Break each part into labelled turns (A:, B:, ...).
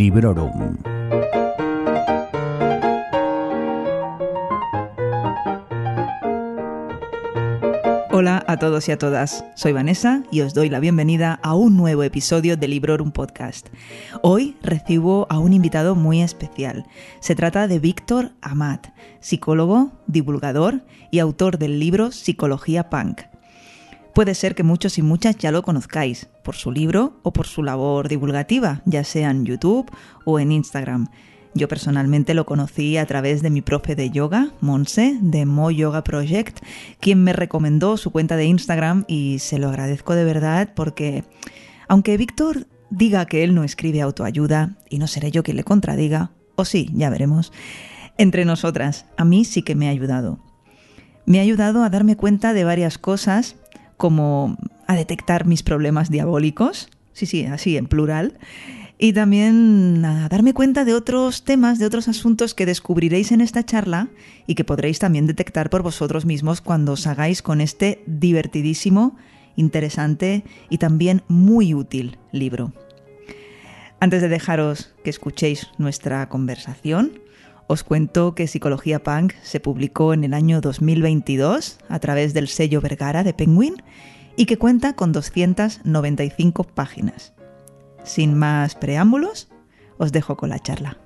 A: Librorum.
B: Hola a todos y a todas, soy Vanessa y os doy la bienvenida a un nuevo episodio de Librorum Podcast. Hoy recibo a un invitado muy especial. Se trata de Víctor Amat, psicólogo, divulgador y autor del libro Psicología Punk. Puede ser que muchos y muchas ya lo conozcáis, por su libro o por su labor divulgativa, ya sea en YouTube o en Instagram. Yo personalmente lo conocí a través de mi profe de yoga, Monse, de Mo Yoga Project, quien me recomendó su cuenta de Instagram y se lo agradezco de verdad porque, aunque Víctor diga que él no escribe autoayuda, y no seré yo quien le contradiga, o sí, ya veremos, entre nosotras, a mí sí que me ha ayudado. Me ha ayudado a darme cuenta de varias cosas, como a detectar mis problemas diabólicos, sí, sí, así en plural, y también a darme cuenta de otros temas, de otros asuntos que descubriréis en esta charla y que podréis también detectar por vosotros mismos cuando os hagáis con este divertidísimo, interesante y también muy útil libro. Antes de dejaros que escuchéis nuestra conversación, os cuento que Psicología Punk se publicó en el año 2022 a través del sello Vergara de Penguin y que cuenta con 295 páginas. Sin más preámbulos, os dejo con la charla.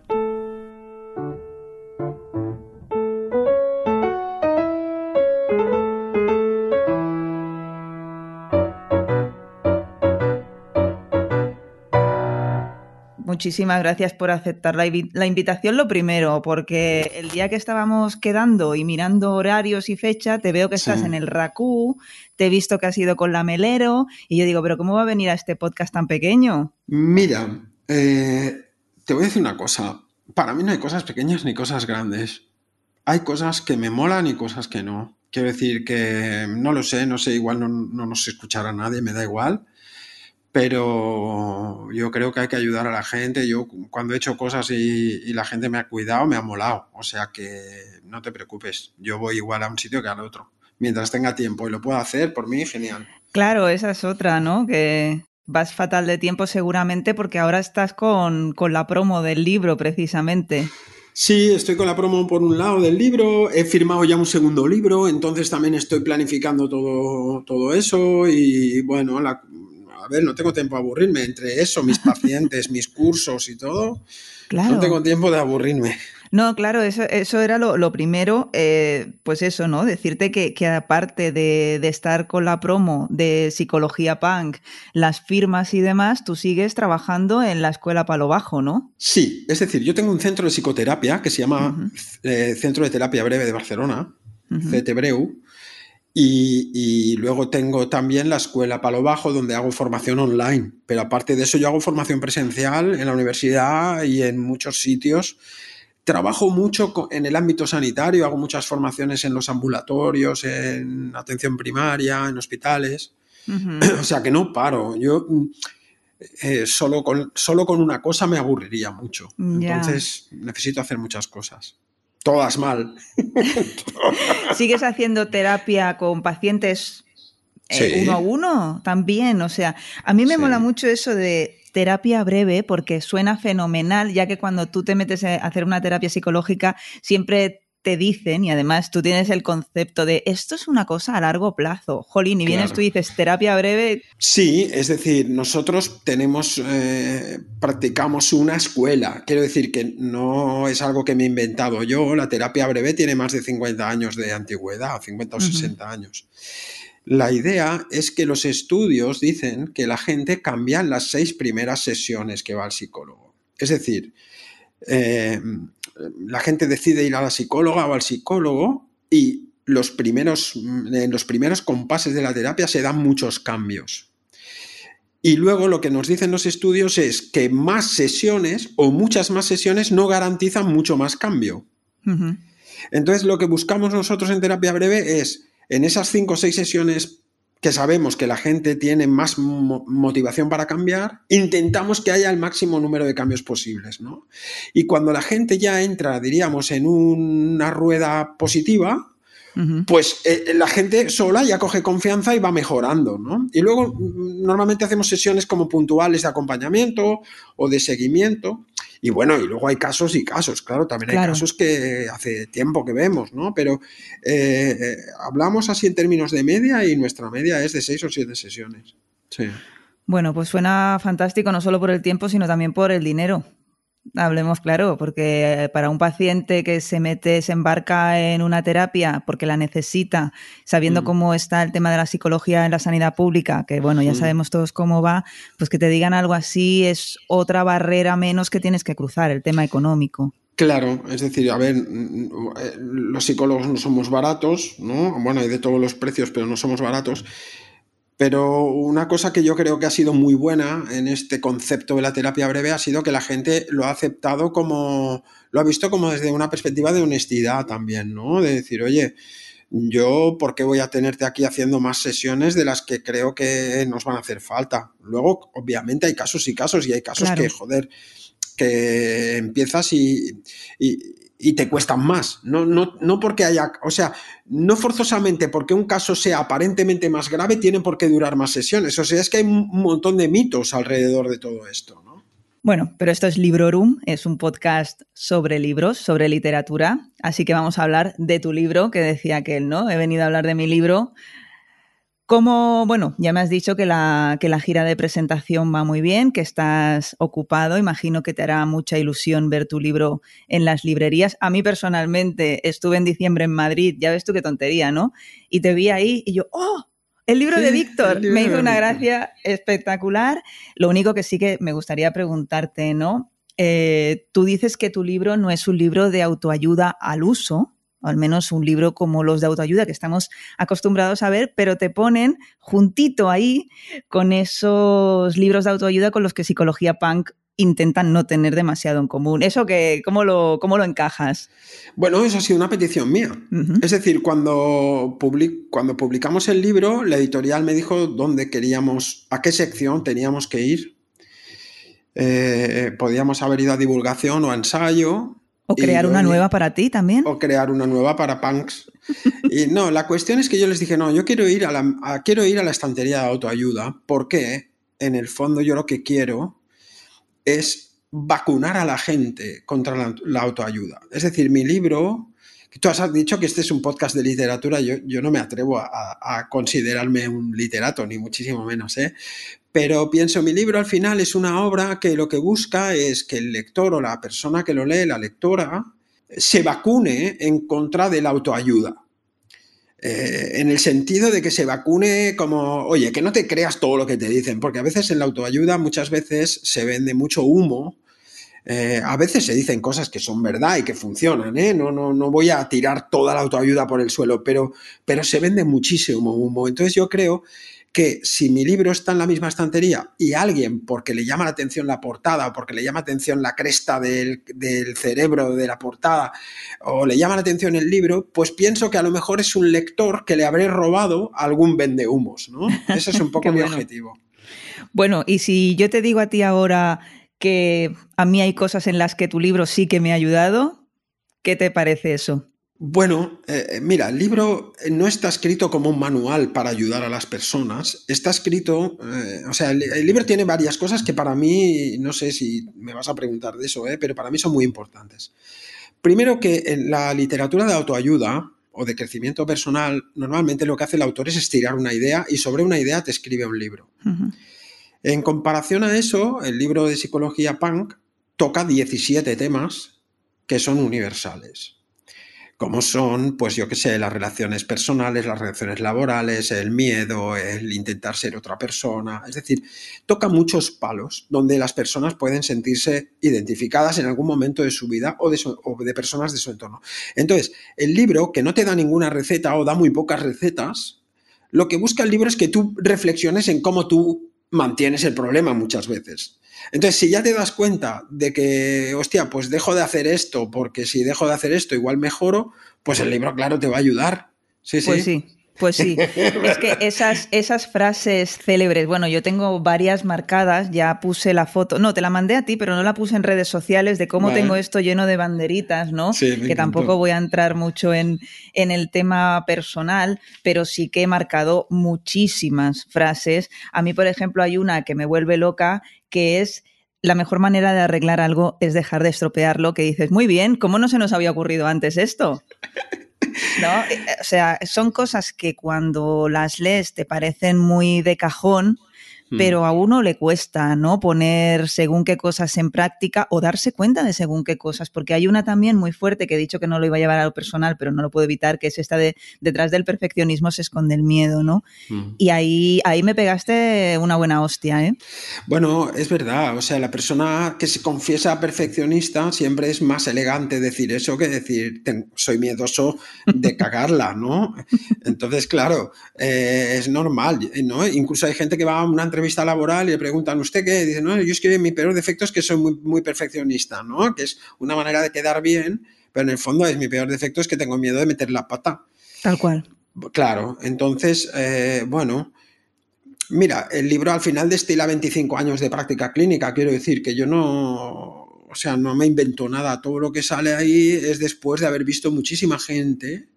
B: Muchísimas gracias por aceptar la, invitación, lo primero, porque el día que estábamos quedando y mirando horarios y fecha, te veo que estás en el RACU, te he visto que has ido con la Melero, y yo digo, pero ¿cómo va a venir a este podcast tan pequeño?
C: Mira, eh, te voy a decir una cosa, para mí no hay cosas pequeñas ni cosas grandes, hay cosas que me molan y cosas que no. Quiero decir que no lo sé, no sé, igual no, no nos escuchará nadie, me da igual pero yo creo que hay que ayudar a la gente. Yo cuando he hecho cosas y, la gente me ha cuidado, me ha molado. O sea que no te preocupes, yo voy igual a un sitio que al otro. Mientras tenga tiempo y lo pueda hacer, por mí, genial.
B: Claro, esa es otra, ¿no? Que vas fatal de tiempo seguramente porque ahora estás con, con la promo del libro precisamente.
C: Sí, estoy con la promo por un lado del libro, he firmado ya un segundo libro, entonces también estoy planificando todo, todo eso y bueno, la, a ver, no tengo tiempo de aburrirme. Entre eso, mis pacientes, mis cursos y todo, no tengo tiempo de aburrirme.
B: No, claro, eso, eso era lo, primero, eh, pues eso, ¿no? Decirte que, aparte de, estar con la promo de Psicología Punk, las firmas y demás, tú sigues trabajando en la Escuela Palo Bajo, ¿no?
C: Sí, es decir, yo tengo un centro de psicoterapia que se llama eh, Centro de Terapia Breve de Barcelona, CTBREU, y, luego tengo también la escuela Palo Bajo, donde hago formación online. Pero aparte de eso, yo hago formación presencial en la universidad y en muchos sitios. Trabajo mucho en el ámbito sanitario, hago muchas formaciones en los ambulatorios, en atención primaria, en hospitales. o sea que no paro. Yo eh, solo, con, solo con una cosa me aburriría mucho. Entonces necesito hacer muchas cosas todas mal.
B: ¿Sigues haciendo terapia con pacientes eh, uno a uno también? O sea, a mí me mola mucho eso de terapia breve porque suena fenomenal, ya que cuando tú te metes a hacer una terapia psicológica siempre te dicen, y además tú tienes el concepto de esto es una cosa a largo plazo. Jolín, y vienes tú y dices terapia breve.
C: Sí, es decir, nosotros tenemos, eh, practicamos una escuela. Quiero decir que no es algo que me he inventado yo. La terapia breve tiene más de 50 años de antigüedad, 50 o 60 años. La idea es que los estudios dicen que la gente cambia en las seis primeras sesiones que va al psicólogo. Es decir, eh, la gente decide ir a la psicóloga o al psicólogo y los primeros, en los primeros compases de la terapia se dan muchos cambios. Y luego lo que nos dicen los estudios es que más sesiones o muchas más sesiones no garantizan mucho más cambio. Entonces lo que buscamos nosotros en terapia breve es en esas cinco o seis sesiones que sabemos que la gente tiene más motivación para cambiar, intentamos que haya el máximo número de cambios posibles, ¿no? Y cuando la gente ya entra, diríamos, en una rueda positiva, pues eh, la gente sola ya coge confianza y va mejorando, ¿no? Y luego mm, normalmente hacemos sesiones como puntuales de acompañamiento o de seguimiento. Y bueno, y luego hay casos y casos, claro, también hay casos que hace tiempo que vemos, ¿no? Pero eh, eh, hablamos así en términos de media y nuestra media es de seis o siete sesiones. Sí.
B: Bueno, pues suena fantástico no solo por el tiempo, sino también por el dinero. Hablemos claro, porque para un paciente que se mete, se embarca en una terapia porque la necesita, sabiendo mm. cómo está el tema de la psicología en la sanidad pública, que bueno, ya sabemos todos cómo va, pues que te digan algo así es otra barrera menos que tienes que cruzar, el tema económico.
C: Claro, es decir, a ver, los psicólogos no somos baratos, ¿no? Bueno, hay de todos los precios, pero no somos baratos. Pero una cosa que yo creo que ha sido muy buena en este concepto de la terapia breve ha sido que la gente lo ha aceptado como, lo ha visto como desde una perspectiva de honestidad también, ¿no? De decir, oye, yo, ¿por qué voy a tenerte aquí haciendo más sesiones de las que creo que nos van a hacer falta? Luego, obviamente, hay casos y casos y hay casos que, joder, que empiezas y, y te cuestan más. No, no, no porque haya, o sea, no forzosamente porque un caso sea aparentemente más grave, tiene por qué durar más sesiones. O sea, es que hay un montón de mitos alrededor de todo esto, ¿no?
B: Bueno, pero esto es Librorum, es un podcast sobre libros, sobre literatura, así que vamos a hablar de tu libro, que decía que él, ¿no? He venido a hablar de mi libro como, bueno, ya me has dicho que la, que la gira de presentación va muy bien, que estás ocupado. Imagino que te hará mucha ilusión ver tu libro en las librerías. A mí personalmente estuve en diciembre en Madrid, ya ves tú qué tontería, ¿no? Y te vi ahí y yo, ¡oh! El libro de Víctor me hizo una gracia espectacular. Lo único que sí que me gustaría preguntarte, ¿no? Eh, tú dices que tu libro no es un libro de autoayuda al uso, o al menos un libro como los de autoayuda que estamos acostumbrados a ver, pero te ponen juntito ahí con esos libros de autoayuda con los que psicología punk intentan no tener demasiado en común. ¿Eso que, cómo, lo, cómo lo encajas?
C: Bueno, eso ha sido una petición mía. Es decir, cuando, cuando publicamos el libro, la editorial me dijo dónde queríamos, a qué sección teníamos que ir. Eh, podíamos haber ido a divulgación o a ensayo,
B: o crear una nueva para ti también.
C: O crear una nueva para punks. y no, la cuestión es que yo les dije, no, yo quiero ir a la, quiero ir a la estantería de autoayuda porque en el fondo yo lo que quiero es vacunar a la gente contra la, autoayuda. Es decir, mi libro, tú has dicho que este es un podcast de literatura, yo, yo no me atrevo a, a, considerarme un literato, ni muchísimo menos, ¿eh? Pero pienso, mi libro al final es una obra que lo que busca es que el lector o la persona que lo lee, la lectora, se vacune en contra de la autoayuda. Eh, en el sentido de que se vacune como, oye, que no te creas todo lo que te dicen, porque a veces en la autoayuda muchas veces se vende mucho humo, eh, a veces se dicen cosas que son verdad y que funcionan, ¿eh? no, no, no voy a tirar toda la autoayuda por el suelo, pero, pero se vende muchísimo humo. Entonces yo creo que si mi libro está en la misma estantería y alguien, porque le llama la atención la portada o porque le llama la atención la cresta del, cerebro de la portada o le llama la atención el libro, pues pienso que a lo mejor es un lector que le habré robado algún vendehumos, ¿no? Ese es un poco mi objetivo.
B: Bueno, y si yo te digo a ti ahora que a mí hay cosas en las que tu libro sí que me ha ayudado, ¿qué te parece eso?
C: Bueno, eh, eh, mira, el libro eh, no está escrito como un manual para ayudar a las personas, está escrito, o sea, el, libro tiene varias cosas que para mí, no sé si me vas a preguntar de eso, pero para mí son muy importantes. Primero que en la literatura de autoayuda o de crecimiento personal, normalmente lo que hace el autor es estirar una idea y sobre una idea te escribe un libro. En comparación a eso, el libro de psicología punk toca 17 temas que son universales como son, pues yo qué sé, las relaciones personales, las relaciones laborales, el miedo, el intentar ser otra persona. Es decir, toca muchos palos donde las personas pueden sentirse identificadas en algún momento de su vida o de, o de personas de su entorno. Entonces, el libro, que no te da ninguna receta o da muy pocas recetas, lo que busca el libro es que tú reflexiones en cómo tú mantienes el problema muchas veces. Entonces, si ya te das cuenta de que, hostia, pues dejo de hacer esto, porque si dejo de hacer esto igual mejoro, pues el libro, claro, te va a ayudar. Sí,
B: pues sí. Pues sí, es que esas, esas frases célebres, bueno, yo tengo varias marcadas, ya puse la foto, no, te la mandé a ti, pero no la puse en redes sociales de cómo tengo esto lleno de banderitas, ¿no? que tampoco voy a entrar mucho en, en el tema personal, pero sí que he marcado muchísimas frases. A mí, por ejemplo, hay una que me vuelve loca, que es la mejor manera de arreglar algo es dejar de estropearlo, que dices, muy bien, ¿cómo no se nos había ocurrido antes esto? ¿no? Eh, o sea, son cosas que cuando las lees te parecen muy de cajón. Pero a uno le cuesta, ¿no? Poner según qué cosas en práctica o darse cuenta de según qué cosas, porque hay una también muy fuerte que he dicho que no lo iba a llevar a lo personal, pero no lo puedo evitar, que es esta de detrás del perfeccionismo se esconde el miedo, ¿no? Mm. Y ahí, ahí me pegaste una buena hostia, ¿eh?
C: Bueno, es verdad, o sea, la persona que se confiesa perfeccionista siempre es más elegante decir eso que decir soy miedoso de cagarla, ¿no? Entonces, claro, eh, es normal, ¿no? Incluso hay gente que va a una entrevista laboral y le preguntan, ¿usted qué? Dice, no, yo es que mi peor defecto es que soy muy, muy perfeccionista, ¿no? Que es una manera de quedar bien, pero en el fondo es mi peor defecto es que tengo miedo de meter la pata.
B: Tal cual.
C: Claro, entonces, eh, bueno, mira, el libro al final destila 25 años de práctica clínica, quiero decir que yo no, o sea, no me invento nada, todo lo que sale ahí es después de haber visto muchísima gente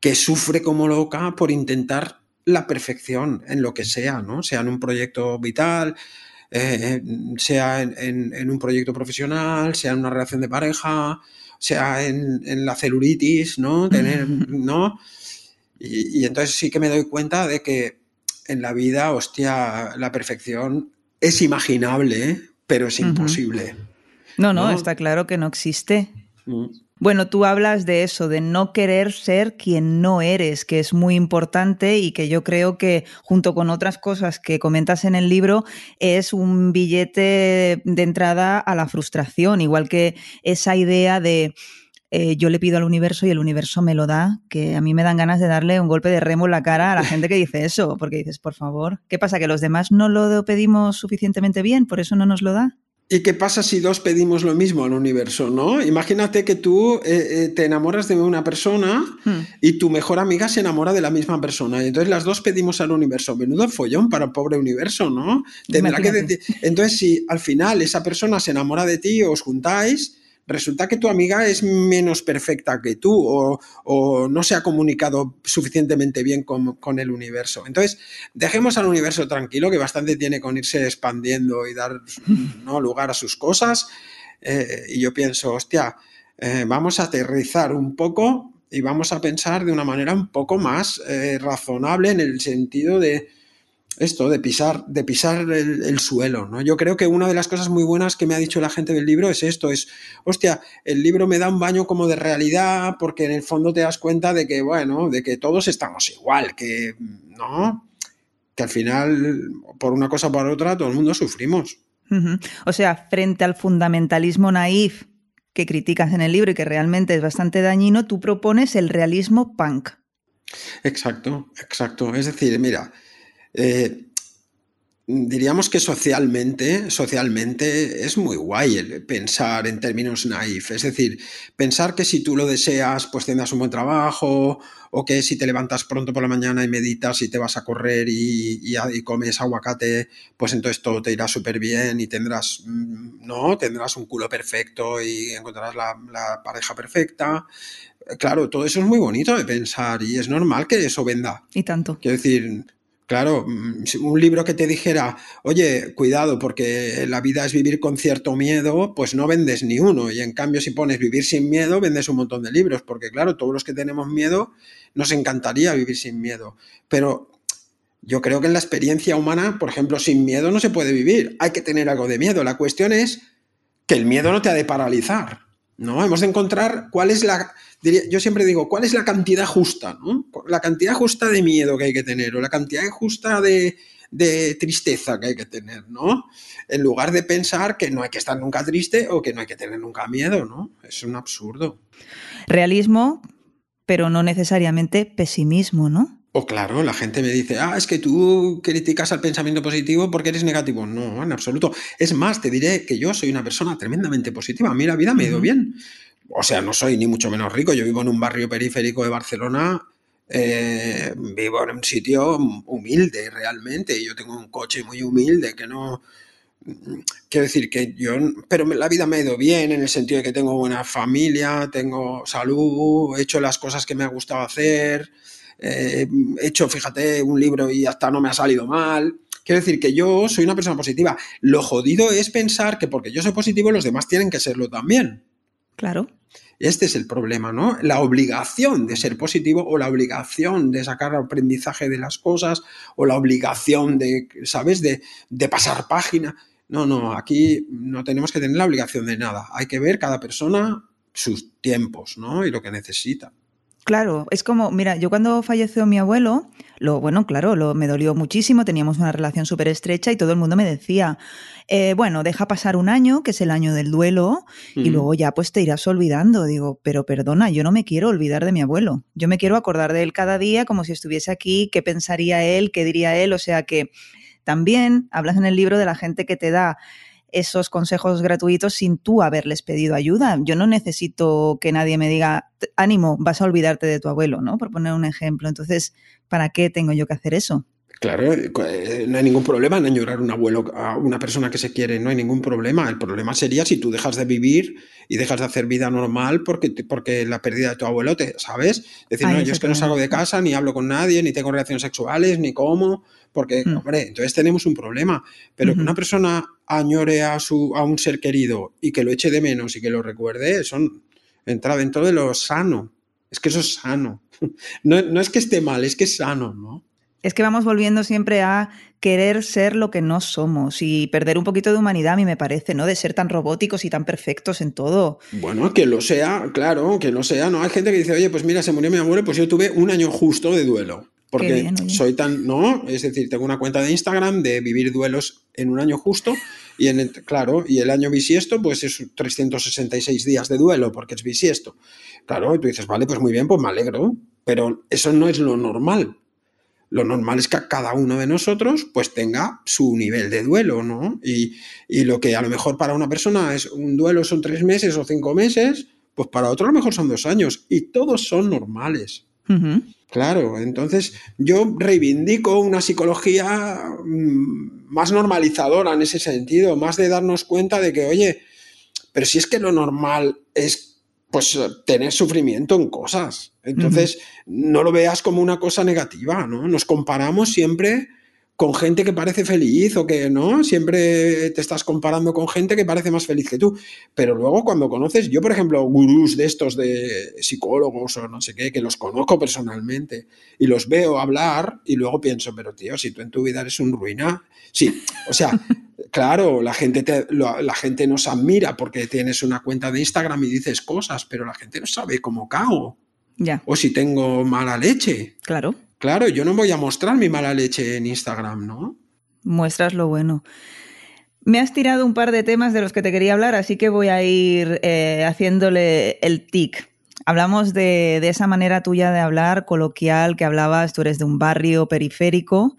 C: que sufre como loca por intentar la perfección en lo que sea, ¿no? Sea en un proyecto vital, eh, sea en, un proyecto profesional, sea en una relación de pareja, sea en, la celulitis, ¿no? Tener, ¿no? Y, entonces sí que me doy cuenta de que en la vida, hostia, la perfección es imaginable, pero es imposible.
B: No, no, está claro que no existe. Mm. Bueno, tú hablas de eso, de no querer ser quien no eres, que es muy importante y que yo creo que junto con otras cosas que comentas en el libro es un billete de entrada a la frustración, igual que esa idea de eh, yo le pido al universo y el universo me lo da, que a mí me dan ganas de darle un golpe de remo en la cara a la gente que dice eso, porque dices, por favor, ¿qué pasa? ¿Que los demás no lo pedimos suficientemente bien, por eso no nos lo da?
C: ¿Y qué pasa si dos pedimos lo mismo al universo, no? Imagínate que tú eh, eh, te enamoras de una persona hmm. y tu mejor amiga se enamora de la misma persona. Y entonces las dos pedimos al universo. Menudo follón para el pobre universo, ¿no? Tendrá que entonces, si al final esa persona se enamora de ti, os juntáis, resulta que tu amiga es menos perfecta que tú o, no se ha comunicado suficientemente bien con, el universo. Entonces, dejemos al universo tranquilo, que bastante tiene con irse expandiendo y dar ¿no? lugar a sus cosas. Eh, y yo pienso, hostia, eh, vamos a aterrizar un poco y vamos a pensar de una manera un poco más eh, razonable en el sentido de esto, de pisar, de pisar el, suelo, ¿no? Yo creo que una de las cosas muy buenas que me ha dicho la gente del libro es esto, es, hostia, el libro me da un baño como de realidad porque en el fondo te das cuenta de que, bueno, de que todos estamos igual, que, ¿no? Que al final, por una cosa o por otra, todo el mundo sufrimos.
B: O sea, frente al fundamentalismo naif que criticas en el libro y que realmente es bastante dañino, tú propones el realismo punk.
C: Exacto, exacto. Es decir, mira, eh, diríamos que socialmente, socialmente es muy guay el pensar en términos naif. Es decir, pensar que si tú lo deseas, pues tendrás un buen trabajo, o que si te levantas pronto por la mañana y meditas y te vas a correr y, comes aguacate, pues entonces todo te irá súper bien y tendrás, mm, ¿no? Tendrás un culo perfecto y encontrarás la, la pareja perfecta. Claro, todo eso es muy bonito de pensar y es normal que eso venda.
B: Y tanto.
C: Quiero decir, Claro, mm, un libro que te dijera, oye, cuidado, porque la vida es vivir con cierto miedo, pues no vendes ni uno. Y en cambio, si pones vivir sin miedo, vendes un montón de libros, porque claro, todos los que tenemos miedo, nos encantaría vivir sin miedo. Pero yo creo que en la experiencia humana, por ejemplo, sin miedo no se puede vivir. Hay que tener algo de miedo. La cuestión es que el miedo no te ha de paralizar. ¿No? Hemos de encontrar cuál es la, yo siempre digo, cuál es la cantidad justa, ¿no? La cantidad justa de miedo que hay que tener o la cantidad justa de, tristeza que hay que tener, ¿no? En lugar de pensar que no hay que estar nunca triste o que no hay que tener nunca miedo, ¿no? Es un absurdo.
B: Realismo, pero no necesariamente pesimismo, ¿no?
C: O claro, la gente me dice, ah, es que tú criticas al pensamiento positivo porque eres negativo. No, en absoluto. Es más, te diré que yo soy una persona tremendamente positiva. A mí la vida me ha ido bien. O sea, no soy ni mucho menos rico. Yo vivo en un barrio periférico de Barcelona eh, vivo en un sitio humilde realmente. Yo tengo un coche muy humilde que no... Quiero decir que yo, pero la vida me ha ido bien en el sentido de que tengo buena familia, tengo salud, he hecho las cosas que me ha gustado hacer, eh, he hecho, fíjate, un libro y hasta no me ha salido mal. Quiero decir que yo soy una persona positiva. Lo jodido es pensar que porque yo soy positivo los demás tienen que serlo también.
B: Claro.
C: Este es el problema, ¿no? La obligación de ser positivo o la obligación de sacar aprendizaje de las cosas o la obligación de, ¿sabes?, de, de pasar página. No, no, aquí no tenemos que tener la obligación de nada. Hay que ver cada persona sus tiempos, ¿no? Y lo que necesita.
B: Claro, es como, mira, yo cuando falleció mi abuelo, lo bueno, claro, lo, me dolió muchísimo, teníamos una relación súper estrecha y todo el mundo me decía, eh, bueno, deja pasar un año, que es el año del duelo, y luego ya pues te irás olvidando. Digo, pero perdona, yo no me quiero olvidar de mi abuelo, yo me quiero acordar de él cada día como si estuviese aquí, qué pensaría él, qué diría él, o sea que también hablas en el libro de la gente que te da esos consejos gratuitos sin tú haberles pedido ayuda. Yo no necesito que nadie me diga, ánimo, vas a olvidarte de tu abuelo, ¿no? Por poner un ejemplo. Entonces, ¿para qué tengo yo que hacer eso?
C: Claro, eh, no hay ningún problema en añorar un abuelo a una persona que se quiere, no hay ningún problema. El problema sería si tú dejas de vivir y dejas de hacer vida normal porque, porque la pérdida de tu abuelo, te, ¿sabes? Es decir, no, yo es que no salgo de casa, ni hablo con nadie, ni tengo relaciones sexuales, ni como, porque, mm. hombre, entonces tenemos un problema. Pero que una persona añore a, su, a un ser querido y que lo eche de menos y que lo recuerde, son entra dentro de lo sano. Es que eso es sano. No, no es que esté mal, es que es sano, ¿no?
B: Es que vamos volviendo siempre a querer ser lo que no somos y perder un poquito de humanidad, a mí me parece, ¿no? De ser tan robóticos y tan perfectos en todo.
C: Bueno, que lo sea, claro, que lo sea, ¿no? Hay gente que dice, oye, pues mira, se murió mi abuelo, pues yo tuve un año justo de duelo. Porque soy tan, ¿no? Es decir, tengo una cuenta de Instagram de vivir duelos en un año justo y en el, claro, y el año bisiesto pues es 366 días de duelo porque es bisiesto. Claro, y tú dices, vale, pues muy bien, pues me alegro, pero eso no es lo normal lo normal es que cada uno de nosotros pues tenga su nivel de duelo, ¿no? Y, lo que a lo mejor para una persona es un duelo son tres meses o cinco meses, pues para otro a lo mejor son dos años y todos son normales. Claro, entonces yo reivindico una psicología mm, más normalizadora en ese sentido, más de darnos cuenta de que, oye, pero si es que lo normal es pues tener sufrimiento en cosas. Entonces, no lo veas como una cosa negativa, ¿no? Nos comparamos siempre con gente que parece feliz o que no, siempre te estás comparando con gente que parece más feliz que tú. Pero luego cuando conoces, yo por ejemplo, gurús de estos de psicólogos o no sé qué, que los conozco personalmente y los veo hablar y luego pienso, pero tío, si tú en tu vida eres un ruina, sí, o sea, claro, la gente, te, la gente nos admira porque tienes una cuenta de Instagram y dices cosas, pero la gente no sabe cómo cago.
B: Ya.
C: O si tengo mala leche.
B: Claro.
C: Claro, yo no voy a mostrar mi mala leche en Instagram, ¿no?
B: Muestras lo bueno. Me has tirado un par de temas de los que te quería hablar, así que voy a ir eh, haciéndole el tic. Hablamos de, esa manera tuya de hablar coloquial que hablabas, tú eres de un barrio periférico,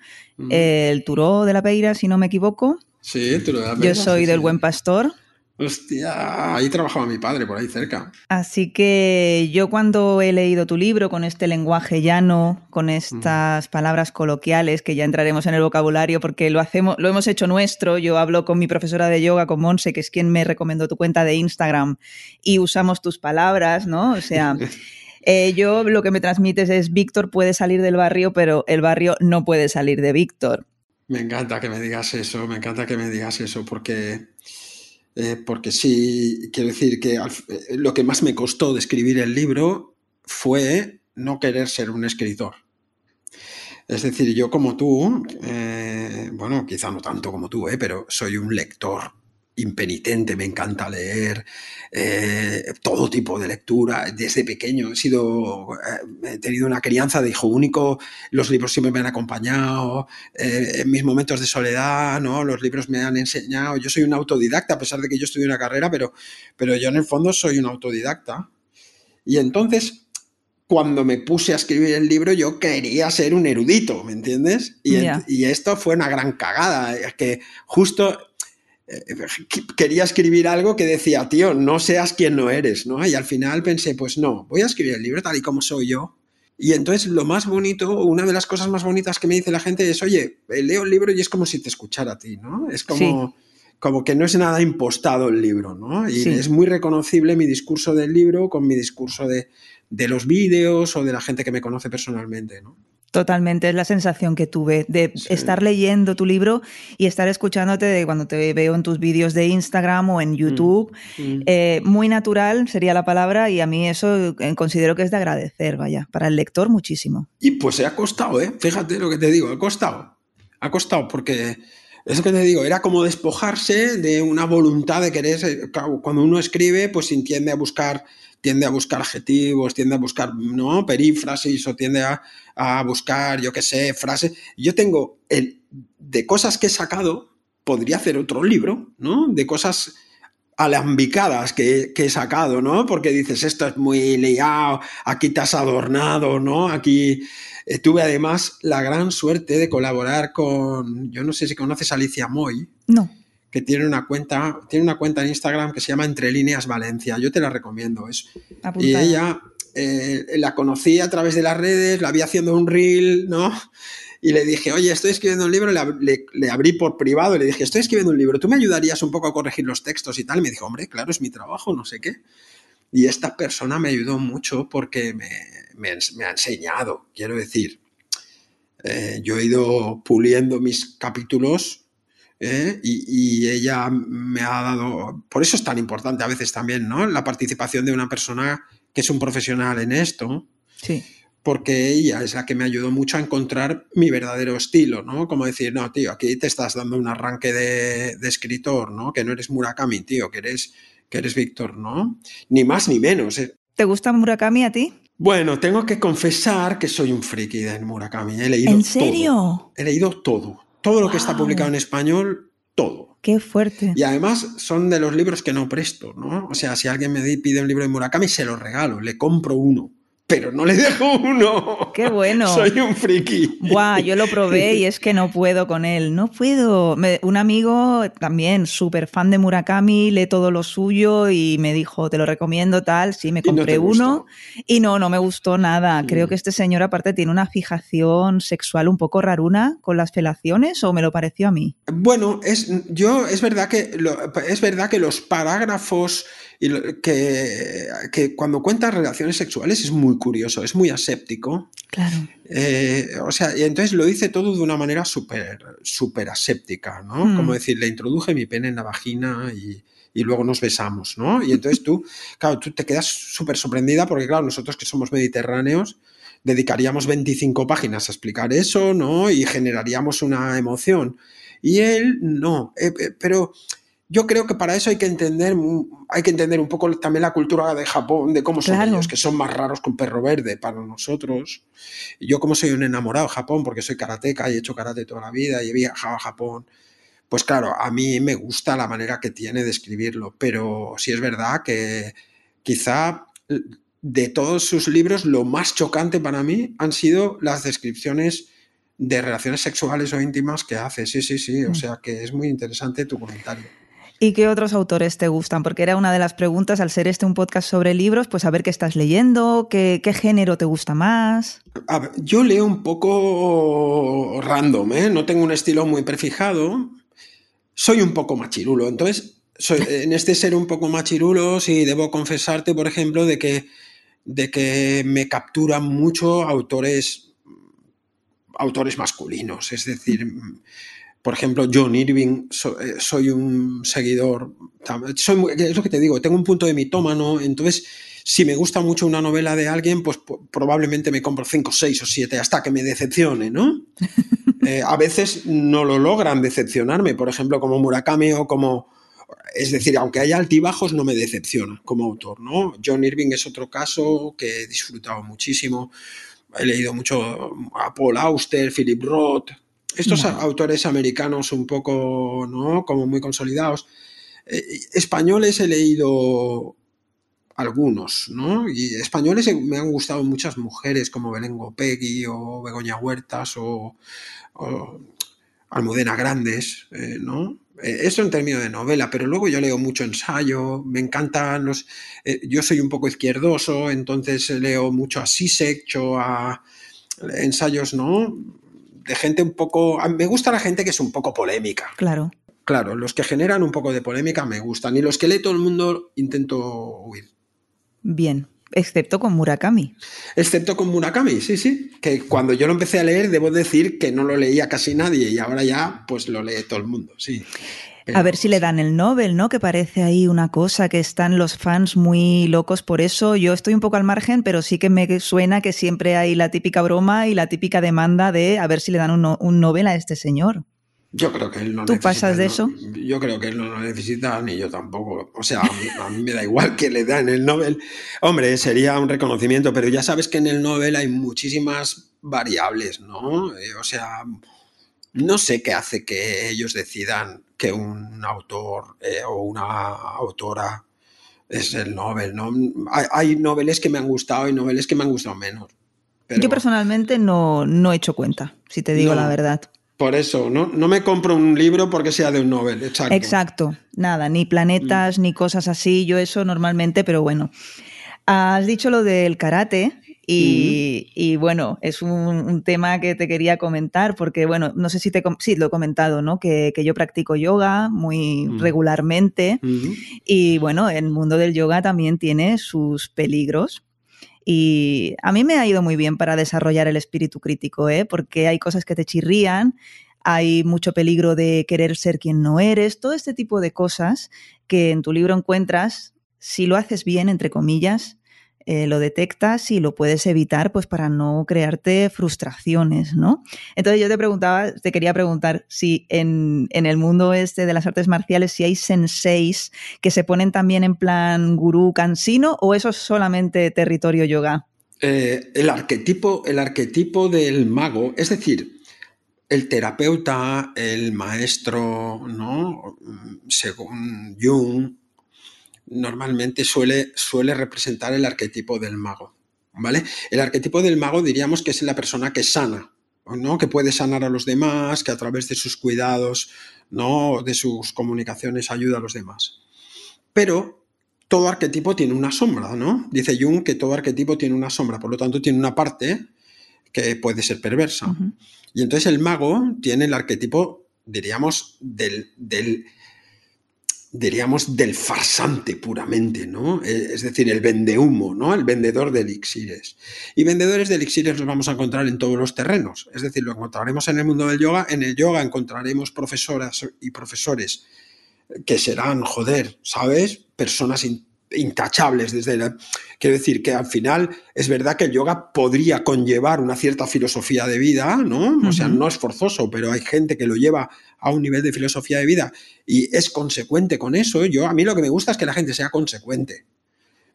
B: el Turó de la Peira, si no me equivoco.
C: Sí, Turó de la Peira.
B: Yo soy del Buen Pastor.
C: Hostia, ahí trabajaba mi padre, por ahí cerca.
B: Así que yo cuando he leído tu libro con este lenguaje llano, con estas palabras coloquiales, que ya entraremos en el vocabulario porque lo hacemos, lo hemos hecho nuestro. Yo hablo con mi profesora de yoga, con Monse, que es quien me recomendó tu cuenta de Instagram, y usamos tus palabras, ¿no? O sea. Eh, yo lo que me transmites es Víctor puede salir del barrio, pero el barrio no puede salir de Víctor.
C: Me encanta que me digas eso, me encanta que me digas eso, porque eh, porque sí, quiero decir que eh, lo que más me costó de escribir el libro fue no querer ser un escritor. Es decir, yo como tú, eh, bueno, quizá no tanto como tú, pero soy un lector impenitente, me encanta leer, eh, todo tipo de lectura. Desde pequeño he sido, eh, he tenido una crianza de hijo único, los libros siempre me han acompañado, eh, en mis momentos de soledad, ¿no? Los libros me han enseñado. Yo soy un autodidacta, a pesar de que yo estudié una carrera, pero, pero yo en el fondo soy un autodidacta. Y entonces, cuando me puse a escribir el libro, yo quería ser un erudito, ¿me entiendes? Y, y esto fue una gran cagada, es que justo quería escribir algo que decía, tío, no seas quien no eres, ¿no? Y al final pensé, pues no, voy a escribir el libro tal y como soy yo Y entonces lo más bonito, una de las cosas más bonitas que me dice la gente es, oye, leo el libro y es como si te escuchara a ti, ¿no? Es como, como que no es nada impostado el libro, ¿no? Y es muy reconocible mi discurso del libro con mi discurso de, de los vídeos o de la gente que me conoce personalmente, ¿no?
B: Totalmente, es la sensación que tuve de estar leyendo tu libro y estar escuchándote de cuando te veo en tus vídeos de Instagram o en mm, YouTube. Mm. Eh, muy natural sería la palabra y a mí eso eh, considero que es de agradecer, vaya, para el lector muchísimo.
C: Y pues se ha costado, ¿eh? Fíjate lo que te digo, ha costado. Ha costado porque eso que te digo, era como despojarse de una voluntad de querer, eh, cuando uno escribe, pues tiende a buscar tiende a buscar adjetivos, tiende a buscar ¿no? perífrasis o tiende a, buscar, yo qué sé, frases. Yo tengo, el, de cosas que he sacado, podría hacer otro libro, ¿no? De cosas alambicadas que, que, he sacado, ¿no? Porque dices, esto es muy liado, aquí te has adornado, ¿no? Aquí eh, tuve además la gran suerte de colaborar con, yo no sé si conoces a Alicia Moy.
B: No
C: que tiene una cuenta, tiene una cuenta en Instagram que se llama Entre Líneas Valencia. Yo te la recomiendo. Es, y ella eh, la conocí a través de las redes, la vi haciendo un reel, ¿no? Y le dije, oye, estoy escribiendo un libro, le, le, abrí por privado y le dije, estoy escribiendo un libro, ¿tú me ayudarías un poco a corregir los textos y tal? Y me dijo, hombre, claro, es mi trabajo, no sé qué. Y esta persona me ayudó mucho porque me, me, me ha enseñado, quiero decir. Eh, yo he ido puliendo mis capítulos ¿eh? y, ella me ha dado, por eso es tan importante a veces también, ¿no? La participación de una persona que es un profesional en esto.
B: Sí.
C: Porque ella es la que me ayudó mucho a encontrar mi verdadero estilo, ¿no? Como decir, no, tío, aquí te estás dando un arranque de, escritor, ¿no? Que no eres Murakami, tío, que eres, que eres Víctor, ¿no? Ni más ni menos. ¿eh?
B: ¿Te gusta Murakami a ti?
C: Bueno, tengo que confesar que soy un friki de Murakami. He leído
B: ¿En serio?
C: He leído todo todo lo que está publicado en español, todo.
B: Qué fuerte.
C: Y además son de los libros que no presto, ¿no? O sea, si alguien me pide un libro de Murakami, se lo regalo, le compro uno pero no le dejo uno.
B: Qué bueno.
C: Soy un friki.
B: Buah, yo lo probé y es que no puedo con él. No puedo. un amigo también, súper fan de Murakami, lee todo lo suyo y me dijo, te lo recomiendo tal. Sí, me compré uno y no, no me gustó nada. Creo que este señor aparte tiene una fijación sexual un poco raruna con las felaciones o me lo pareció a mí.
C: Bueno, es, yo, es verdad que, es verdad que los parágrafos y que, que, cuando cuenta relaciones sexuales es muy curioso, es muy aséptico.
B: Claro.
C: Eh, o sea, y entonces lo dice todo de una manera súper super aséptica, ¿no? Hmm. Como decir, le introduje mi pene en la vagina y, y luego nos besamos, ¿no? Y entonces tú, claro, tú te quedas súper sorprendida porque, claro, nosotros que somos mediterráneos, dedicaríamos 25 páginas a explicar eso, ¿no? Y generaríamos una emoción. Y él no, eh, eh, pero yo creo que para eso hay que entender, hay que entender un poco también la cultura de Japón, de cómo son ellos, que son más raros que un perro verde para nosotros. Yo como soy un enamorado de Japón, porque soy karateca y he hecho karate toda la vida y he viajado a Japón, pues claro, a mí me gusta la manera que tiene de escribirlo, pero sí es verdad que quizá de todos sus libros lo más chocante para mí han sido las descripciones de relaciones sexuales o íntimas que hace. Sí, sí, sí, o mm. sea que es muy interesante tu comentario.
B: ¿Y qué otros autores te gustan? Porque era una de las preguntas al ser este un podcast sobre libros, pues a ver qué estás leyendo, qué, género te gusta más.
C: yo leo un poco random, ¿eh? no tengo un estilo muy prefijado. Soy un poco machirulo, entonces soy, en este ser un poco machirulo, sí debo confesarte, por ejemplo, de que, de que me capturan mucho autores, autores masculinos, es decir por ejemplo, John Irving, eh, soy un seguidor, soy, es lo que te digo, tengo un punto de mitómano, entonces si me gusta mucho una novela de alguien, pues probablemente me compro 5, 6 o 7 hasta que me decepcione, ¿no? Eh, a veces no lo logran decepcionarme, por ejemplo, como Murakami o como... Es decir, aunque haya altibajos, no me decepciona como autor, ¿no? John Irving es otro caso que he disfrutado muchísimo. He leído mucho a Paul Auster, Philip Roth, estos autores americanos un poco, ¿no? Como muy consolidados. Eh, españoles he leído algunos, ¿no? Y españoles me han gustado muchas mujeres como Belén Gopegui o Begoña Huertas o, Almudena Grandes, eh, ¿no? Eh, eso en términos de novela, pero luego yo leo mucho ensayo, me encantan los... Eh, yo soy un poco izquierdoso, entonces leo mucho a Sisek, a ensayos, ¿no? De gente un poco... Me gusta la gente que es un poco polémica.
B: Claro.
C: Claro, los que generan un poco de polémica me gustan y los que lee todo el mundo intento huir.
B: Bien, excepto con Murakami.
C: Excepto con Murakami, sí, sí. Que cuando yo lo empecé a leer, debo decir que no lo leía casi nadie y ahora ya, pues lo lee todo el mundo, sí.
B: A ver si le dan el Nobel, ¿no? Que parece ahí una cosa que están los fans muy locos por eso. Yo estoy un poco al margen, pero sí que me suena que siempre hay la típica broma y la típica demanda de a ver si le dan un, un Nobel a este señor.
C: Yo creo que él no
B: ¿Tú pasas de eso?
C: Yo creo que él no lo necesita, ni yo tampoco. O sea, a mí, me da igual que le den el Nobel. Hombre, sería un reconocimiento, pero ya sabes que en el Nobel hay muchísimas variables, ¿no? Eh, o sea, no sé qué hace que ellos decidan que un autor eh, o una autora es el Nobel, ¿no? Hay, hay noveles que me han gustado y noveles que me han gustado menos.
B: Yo personalmente no, no he hecho cuenta, si te digo la verdad.
C: Por eso, ¿no? No me compro un libro porque sea de un Nobel, exacto.
B: Exacto, nada, ni planetas, mm. ni cosas así, yo eso normalmente, pero bueno. Has dicho lo del karate y, bueno, es un, tema que te quería comentar porque, bueno, no sé si te sí, lo he comentado, ¿no? Que, yo practico yoga muy mm. regularmente y bueno, el mundo del yoga también tiene sus peligros. Y a mí me ha ido muy bien para desarrollar el espíritu crítico, ¿eh? porque hay cosas que te chirrían, hay mucho peligro de querer ser quien no eres, todo este tipo de cosas que en tu libro encuentras, si lo haces bien, entre comillas, eh, lo detectas y lo puedes evitar pues para no crearte frustraciones, ¿no? Entonces yo te preguntaba, te quería preguntar si en, el mundo este de las artes marciales, si hay senseis que se ponen también en plan gurú cansino o eso es solamente territorio yoga.
C: Eh, el, arquetipo, el arquetipo del mago, es decir, el terapeuta, el maestro, ¿no? Según Jung, normalmente suele, suele representar el arquetipo del mago. ¿Vale? El arquetipo del mago diríamos que es la persona que sana, ¿no? que puede sanar a los demás, que a través de sus cuidados, ¿no? de sus comunicaciones ayuda a los demás. Pero todo arquetipo tiene una sombra, ¿no? Dice Jung que todo arquetipo tiene una sombra, por lo tanto tiene una parte que puede ser perversa. Y entonces el mago tiene el arquetipo, diríamos, del, del diríamos, del farsante puramente, ¿no? Eh, es decir, el vendehumo, ¿no? El vendedor de elixires. Y vendedores de elixires los vamos a encontrar en todos los terrenos. Es decir, lo encontraremos en el mundo del yoga. En el yoga encontraremos profesoras y profesores que serán, joder, ¿sabes? Personas intachables desde la... Quiero decir que al final es verdad que el yoga podría conllevar una cierta filosofía de vida, ¿no? O sea, no es forzoso, pero hay gente que lo lleva a un nivel de filosofía de vida y es consecuente con eso. Yo a mí lo que me gusta es que la gente sea consecuente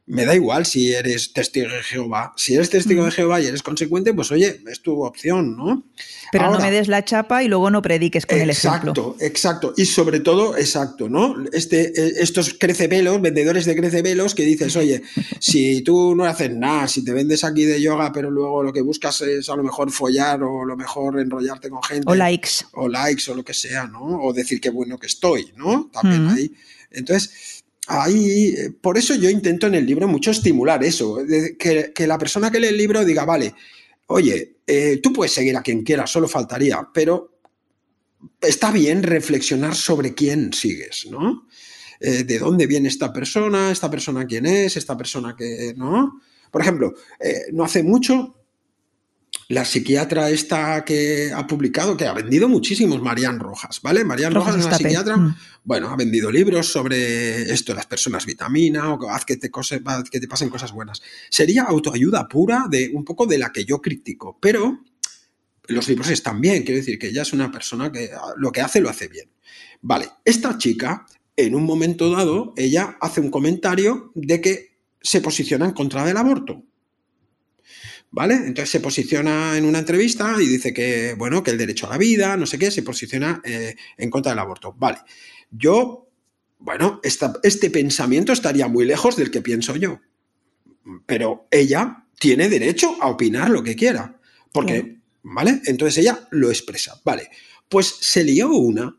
C: me da igual si eres testigo de Jehová. Si eres testigo de Jehová y eres consecuente, pues oye, es tu opción, ¿no?
B: Pero no me des la chapa y luego no prediques con el ejemplo.
C: Exacto, exacto. Y sobre todo, exacto, ¿no? Este, eh, estos crecebelos, vendedores de crecebelos, que dices, oye, si tú no haces nada, si te vendes aquí de yoga, pero luego lo que buscas es a lo mejor follar o a lo mejor enrollarte con gente.
B: O likes.
C: O likes o lo que sea, ¿no? O decir qué bueno que estoy, ¿no? También ahí. Entonces, Ahí, eh, por eso yo intento en el libro mucho estimular eso, que, la persona que lee el libro diga, vale, oye, eh, tú puedes seguir a quien quieras, solo faltaría, pero está bien reflexionar sobre quién sigues, ¿no? Eh, ¿De dónde viene esta persona? ¿Esta persona quién es? ¿Esta persona que, no? Por ejemplo, no hace mucho la psiquiatra esta que ha publicado, que ha vendido muchísimos, Marian Rojas, ¿vale? Marian Rojas, es una psiquiatra, mm. bueno, ha vendido libros sobre esto, las personas vitamina, o haz que te, que te pasen cosas buenas. Sería autoayuda pura de un poco de la que yo critico, pero los libros están bien, quiero decir que ella es una persona que lo que hace lo hace bien. Vale, esta chica, en un momento dado, ella hace un comentario de que se posiciona en contra del aborto. ¿Vale? Entonces se posiciona en una entrevista y dice que, bueno, que el derecho a la vida, no sé qué, se posiciona eh, en contra del aborto. Vale, yo, bueno, este pensamiento estaría muy lejos del que pienso yo, pero ella tiene derecho a opinar lo que quiera, porque, ¿vale? Entonces ella lo expresa, ¿vale? Pues se lió una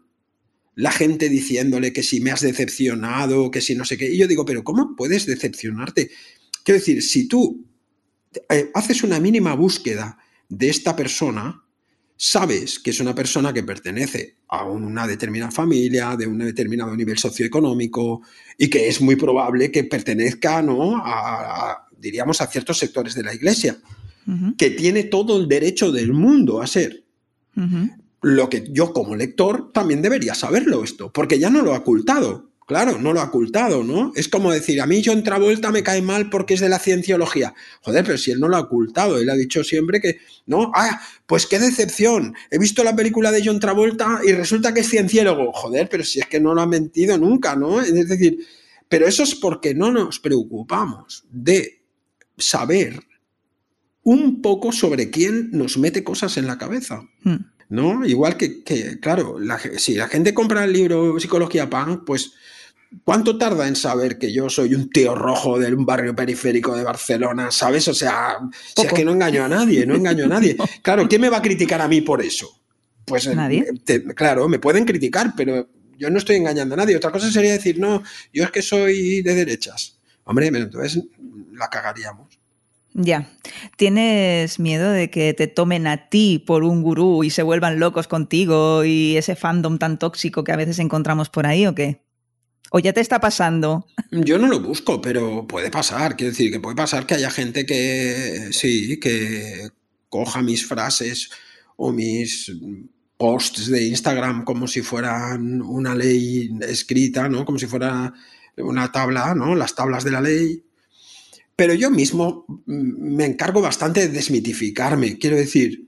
C: la gente diciéndole que si me has decepcionado, que si no sé qué. Y yo digo, pero ¿cómo puedes decepcionarte? Quiero decir, si tú eh, haces una mínima búsqueda de esta persona, sabes que es una persona que pertenece a una determinada familia, de un determinado nivel socioeconómico, y que es muy probable que pertenezca, ¿no? a, diríamos, a ciertos sectores de la iglesia, que tiene todo el derecho del mundo a ser lo que yo como lector también debería saberlo esto, porque ya no lo ha ocultado. Claro, no lo ha ocultado, ¿no? Es como decir, a mí John Travolta me cae mal porque es de la cienciología. Joder, pero si él no lo ha ocultado, él ha dicho siempre que, no, ah, pues qué decepción. He visto la película de John Travolta y resulta que es cienciólogo. Joder, pero si es que no lo ha mentido nunca, ¿no? Es decir, pero eso es porque no nos preocupamos de saber un poco sobre quién nos mete cosas en la cabeza. Hmm. ¿no? Igual que, claro, si la gente compra el libro Psicología Punk, pues ¿cuánto tarda en saber que yo soy un tío rojo de un barrio periférico de Barcelona? ¿Sabes? O sea, si es que no engaño a nadie, no engaño a nadie. Claro, ¿quién me va a criticar a mí por eso? Pues ¿Nadie? claro, me pueden criticar, pero yo no estoy engañando a nadie. Otra cosa sería decir, no, yo es que soy de derechas. Hombre, entonces la cagaríamos.
B: Ya. ¿Tienes miedo de que te tomen a ti por un gurú y se vuelvan locos contigo y ese fandom tan tóxico que a veces encontramos por ahí o qué? ¿O ya te está pasando?
C: Yo no lo busco, pero puede pasar. Quiero decir, que puede pasar que haya gente que sí, que coja mis frases o mis posts de Instagram como si fueran una ley escrita, ¿no? Como si fuera una tabla, ¿no? Las tablas de la ley pero yo mismo mm, me encargo bastante de desmitificarme. Quiero decir,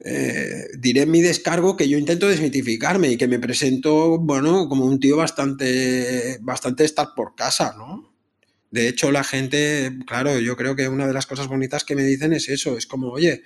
C: eh, diré en mi descargo que yo intento desmitificarme y que me presento, bueno, como un tío bastante, bastante estar por casa, ¿no? De hecho, la gente, claro, yo creo que una de las cosas bonitas que me dicen es eso, es como, oye,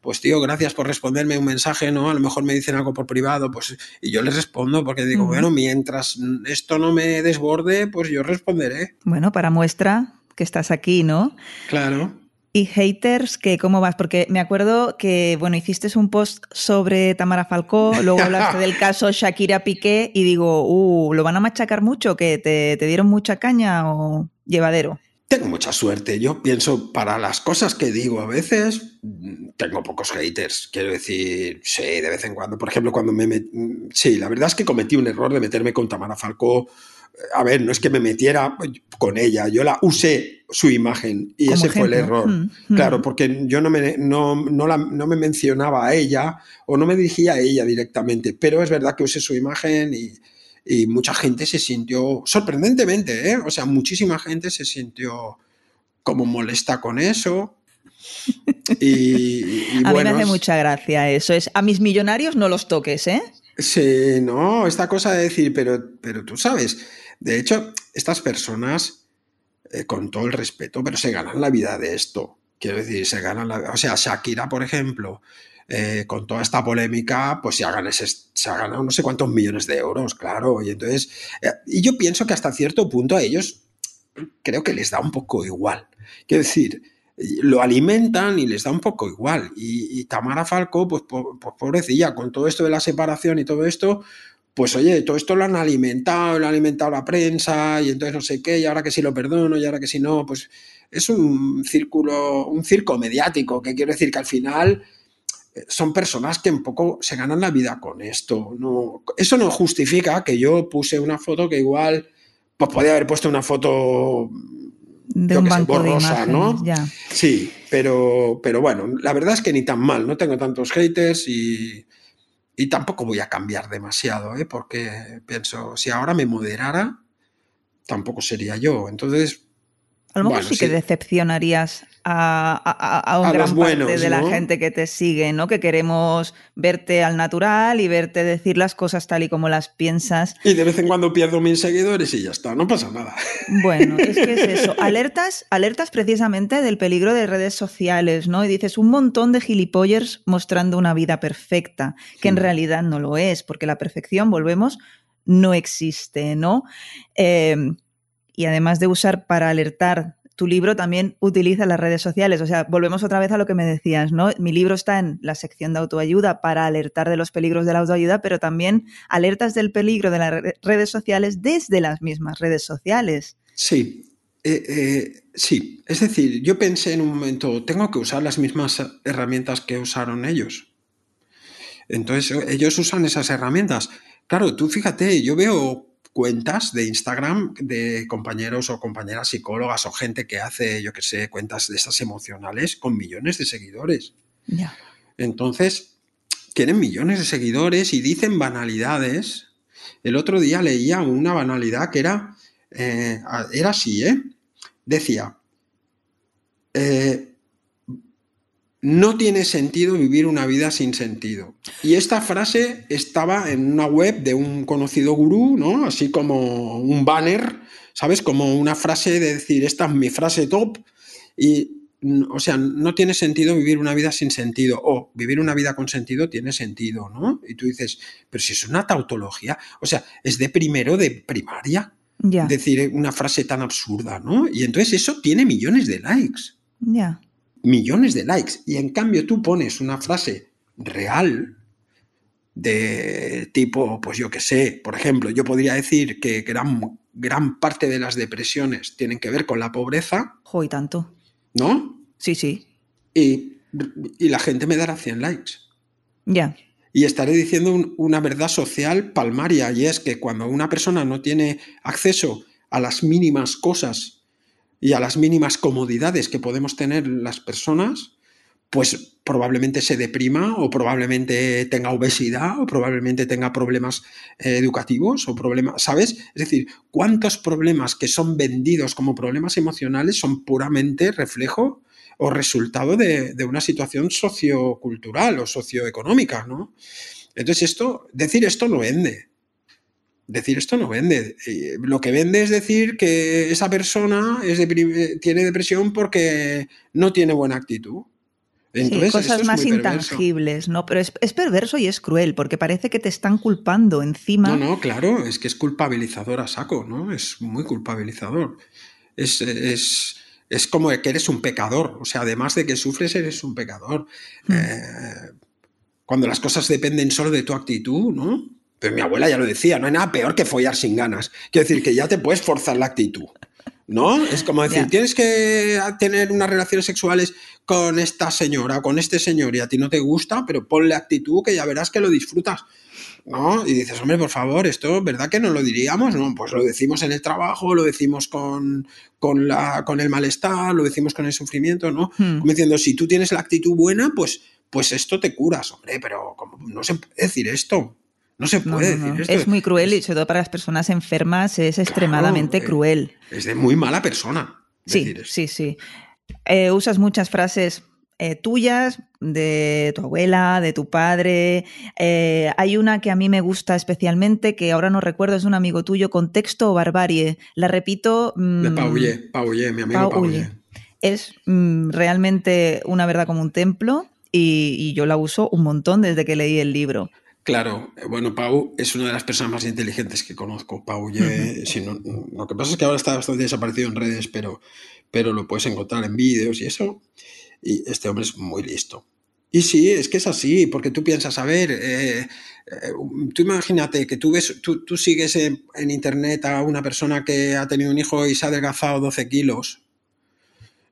C: pues tío, gracias por responderme un mensaje, ¿no? A lo mejor me dicen algo por privado, pues, y yo les respondo porque digo, bueno, mientras esto no me desborde, pues yo responderé.
B: Bueno, para muestra, que estás aquí, ¿no?
C: Claro.
B: ¿Y haters qué? ¿Cómo vas? Porque me acuerdo que, bueno, hiciste un post sobre Tamara Falcó, luego hablaste del caso Shakira Piqué y digo, uh, ¿lo van a machacar mucho? ¿Que te, te dieron mucha caña o llevadero?
C: Tengo mucha suerte. Yo pienso, para las cosas que digo a veces, tengo pocos haters. Quiero decir, sí, de vez en cuando. Por ejemplo, cuando me... Sí, la verdad es que cometí un error de meterme con Tamara Falcó a ver, no es que me metiera con ella, yo la usé su imagen y ese fue el error. Mm, mm. Claro, porque yo no me, no, me mencionaba a ella o no me dirigía a ella directamente, pero es verdad que usé su imagen y, mucha gente se sintió, sorprendentemente, ¿eh? o sea, muchísima gente se sintió como molesta con eso. Y,
B: a mí me hace mucha gracia eso. Es a mis millonarios no los toques, ¿eh?
C: Sí, no, esta cosa de decir, pero, pero tú sabes, de hecho, estas personas, eh, con todo el respeto, pero se ganan la vida de esto. Quiero decir, se ganan la O sea, Shakira, por ejemplo, eh, con toda esta polémica, pues se ha, ganado, se ha no sé cuántos millones de euros, claro. Y entonces, eh, y yo pienso que hasta cierto punto a ellos creo que les da un poco igual. Quiero decir, lo alimentan y les da un poco igual. Y, Tamara Falco, pues, pues, pobrecilla, con todo esto de la separación y todo esto, pues oye, todo esto lo han alimentado, lo ha alimentado la prensa, y entonces no sé qué, y ahora que sí lo perdono, y ahora que sí no, pues es un círculo, un circo mediático, que quiero decir que al final eh, son personas que un poco se ganan la vida con esto. No, eso no justifica que yo puse una foto que igual, pues podía haber puesto una foto
B: de un banco borrosa, ¿no?
C: Sí, pero, pero bueno, la verdad es que ni tan mal, no tengo tantos haters y y tampoco voy a cambiar demasiado, ¿eh? porque pienso, si ahora me moderara, tampoco sería yo. Entonces,
B: a lo mejor sí, que decepcionarías a, un gran parte de la gente que te sigue, ¿no? Que queremos verte al natural y verte decir las cosas tal y como las piensas.
C: Y de vez en cuando pierdo mil seguidores y ya está, no pasa nada.
B: Bueno, es que es eso. Alertas, alertas precisamente del peligro de redes sociales, ¿no? Y dices un montón de gilipollers mostrando una vida perfecta, que en realidad no lo es, porque la perfección, volvemos, no existe, ¿no? Eh, y además de usar para alertar tu libro también utiliza las redes sociales. O sea, volvemos otra vez a lo que me decías, ¿no? Mi libro está en la sección de autoayuda para alertar de los peligros de la autoayuda, pero también alertas del peligro de las redes sociales desde las mismas redes sociales.
C: Sí, eh, eh, sí. Es decir, yo pensé en un momento, tengo que usar las mismas herramientas que usaron ellos. Entonces, ellos usan esas herramientas. Claro, tú fíjate, yo veo cuentas de Instagram de compañeros o compañeras psicólogas o gente que hace, yo qué sé, cuentas de estas emocionales con millones de seguidores. Entonces, tienen millones de seguidores y dicen banalidades. El otro día leía una banalidad que era, eh, era así, ¿eh? Decía, eh, no tiene sentido vivir una vida sin sentido. Y esta frase estaba en una web de un conocido gurú, ¿no? Así como un banner, ¿sabes? Como una frase de decir, esta es mi frase top. Y, o sea, no tiene sentido vivir una vida sin sentido. O vivir una vida con sentido tiene sentido, ¿no? Y tú dices, pero si es una tautología, o sea, es de primero de primaria. Decir una frase tan absurda, ¿no? Y entonces eso tiene millones de likes.
B: Ya
C: millones de likes. Y en cambio tú pones una frase real de tipo, pues yo qué sé, por ejemplo, yo podría decir que gran, gran parte de las depresiones tienen que ver con la pobreza.
B: Jo, tanto.
C: ¿No?
B: Sí, sí.
C: Y, la gente me dará 100 likes.
B: Ya.
C: Y estaré diciendo una verdad social palmaria, y es que cuando una persona no tiene acceso a las mínimas cosas y a las mínimas comodidades que podemos tener las personas, pues probablemente se deprima o probablemente tenga obesidad o probablemente tenga problemas eh, educativos o problemas, ¿sabes? Es decir, ¿cuántos problemas que son vendidos como problemas emocionales son puramente reflejo o resultado de, de una situación sociocultural o socioeconómica, ¿no? Entonces esto, decir esto no vende decir esto no vende. Eh, lo que vende es decir que esa persona es de, tiene depresión porque no tiene buena actitud.
B: Entonces, cosas más intangibles, ¿no? Pero es, perverso y es cruel, porque parece que te están culpando encima.
C: No, no, claro, es que es culpabilizador a saco, ¿no? Es muy culpabilizador. Es, es, es como que eres un pecador, o sea, además de que sufres, eres un pecador. Hmm. Eh, cuando las cosas dependen solo de tu actitud, ¿no? Pero mi abuela ya lo decía, no hay nada peor que follar sin ganas. Quiero decir que ya te puedes forzar la actitud. ¿No? Es como decir, tienes que tener unas relaciones sexuales con esta señora o con este señor y a ti no te gusta, pero ponle actitud que ya verás que lo disfrutas. ¿No? Y dices, hombre, por favor, esto, ¿verdad que no lo diríamos? No, pues lo decimos en el trabajo, lo decimos con, con, la, con el malestar, lo decimos con el sufrimiento, ¿no? Hmm. Como diciendo, si tú tienes la actitud buena, pues, pues esto te curas, hombre, pero no se puede decir esto. No se puede decir esto.
B: Es muy cruel y sobre todo para las personas enfermas es extremadamente eh, cruel.
C: Es de muy mala persona.
B: Sí, sí, sí. Eh, usas muchas frases eh, tuyas, de tu abuela, de tu padre. hay una que a mí me gusta especialmente, que ahora no recuerdo, es un amigo tuyo, contexto o barbarie. La repito.
C: de Paullé, Paullé, mi amigo Paullé.
B: Es mm, realmente una verdad como un templo y, y, yo la uso un montón desde que leí el libro.
C: Claro, eh, bueno, Pau es una de las personas más inteligentes que conozco. Pau, lo que pasa es que ahora está bastante desaparecido en redes, pero, pero lo puedes encontrar en vídeos y eso. Y este hombre es muy listo. Y sí, es que es así, porque tú piensas, a ver, eh, eh, tú imagínate que tú, ves, tú, tú sigues en, en, internet a una persona que ha tenido un hijo y se ha adelgazado 12 kilos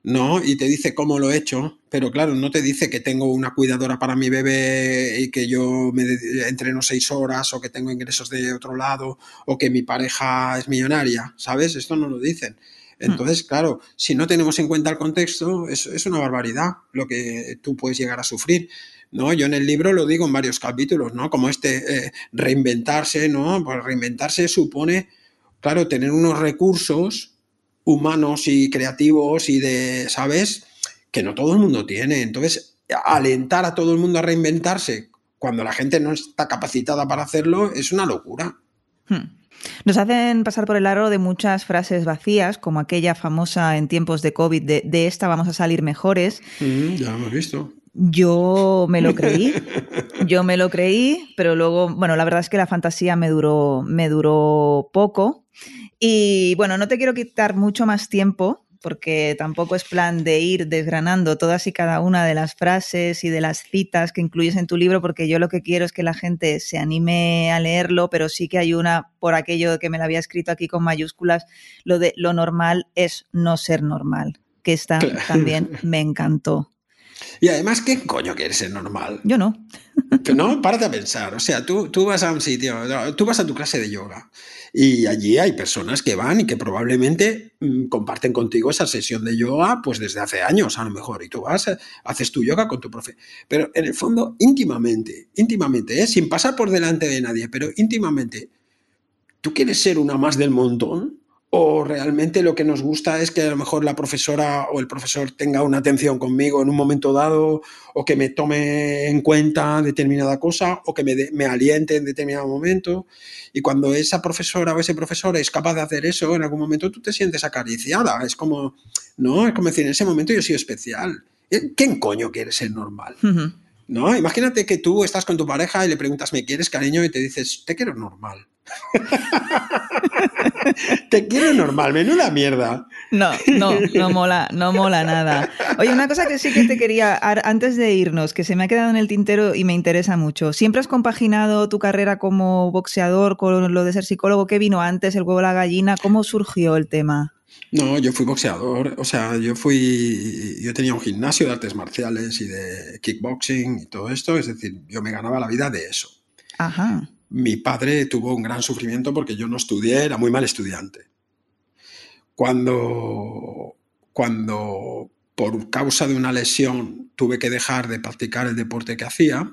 C: ¿no? Y te dice cómo lo he hecho, pero claro, no te dice que tengo una cuidadora para mi bebé y que yo me entreno seis horas o que tengo ingresos de otro lado o que mi pareja es millonaria, ¿sabes? Esto no lo dicen. Hmm. Entonces, claro, si no tenemos en cuenta el contexto, es, es una barbaridad lo que tú puedes llegar a sufrir. ¿no? Yo en el libro lo digo en varios capítulos, ¿no? Como este eh, reinventarse, ¿no? Pues reinventarse supone, claro, tener unos recursos humanos y creativos y de, ¿sabes? Que no todo el mundo tiene. Entonces, alentar a todo el mundo a reinventarse cuando la gente no está capacitada para hacerlo es una locura.
B: Hmm. Nos hacen pasar por el aro de muchas frases vacías, como aquella famosa en tiempos de COVID de, de esta vamos a salir mejores.
C: Mm, ya lo hemos visto.
B: Yo me lo creí, yo me lo creí, pero luego, bueno, la verdad es que la fantasía me duró, me duró poco y bueno, no te quiero quitar mucho más tiempo porque tampoco es plan de ir desgranando todas y cada una de las frases y de las citas que incluyes en tu libro, porque yo lo que quiero es que la gente se anime a leerlo, pero sí que hay una, por aquello que me la había escrito aquí con mayúsculas, lo de lo normal es no ser normal, que esta también me encantó.
C: Y además, ¿qué coño quieres ser normal?
B: Yo no.
C: No, párate a pensar. O sea, tú, tú vas a un sitio, tú vas a tu clase de yoga y allí hay personas que van y que probablemente mm, comparten contigo esa sesión de yoga pues desde hace años a lo mejor. Y tú vas, haces tu yoga con tu profe. Pero en el fondo, íntimamente, íntimamente, ¿eh? sin pasar por delante de nadie, pero íntimamente, ¿tú quieres ser una más del montón? O realmente lo que nos gusta es que a lo mejor la profesora o el profesor tenga una atención conmigo en un momento dado o que me tome en cuenta determinada cosa o que me, me aliente en determinado momento. Y cuando esa profesora o ese profesor es capaz de hacer eso, en algún momento tú te sientes acariciada. Es como, no, es como decir, en ese momento yo soy especial. ¿Quién coño quiere ser normal? ¿No? Imagínate que tú estás con tu pareja y le preguntas, ¿me quieres, cariño? Y te dices, te quiero normal. Te quiero normal, menuda mierda.
B: No, no, no mola, no mola nada. Oye, una cosa que sí que te quería, antes de irnos, que se me ha quedado en el tintero y me interesa mucho. ¿Siempre has compaginado tu carrera como boxeador con lo de ser psicólogo? ¿Qué vino antes, el huevo la gallina? ¿Cómo surgió el tema?
C: No, yo fui boxeador, o sea, yo fui, yo tenía un gimnasio de artes marciales y de kickboxing y todo esto, es decir, yo me ganaba la vida de eso.
B: Ajá
C: mi padre tuvo un gran sufrimiento porque yo no estudié, era muy mal estudiante. Cuando, cuando por causa de una lesión tuve que dejar de practicar el deporte que hacía,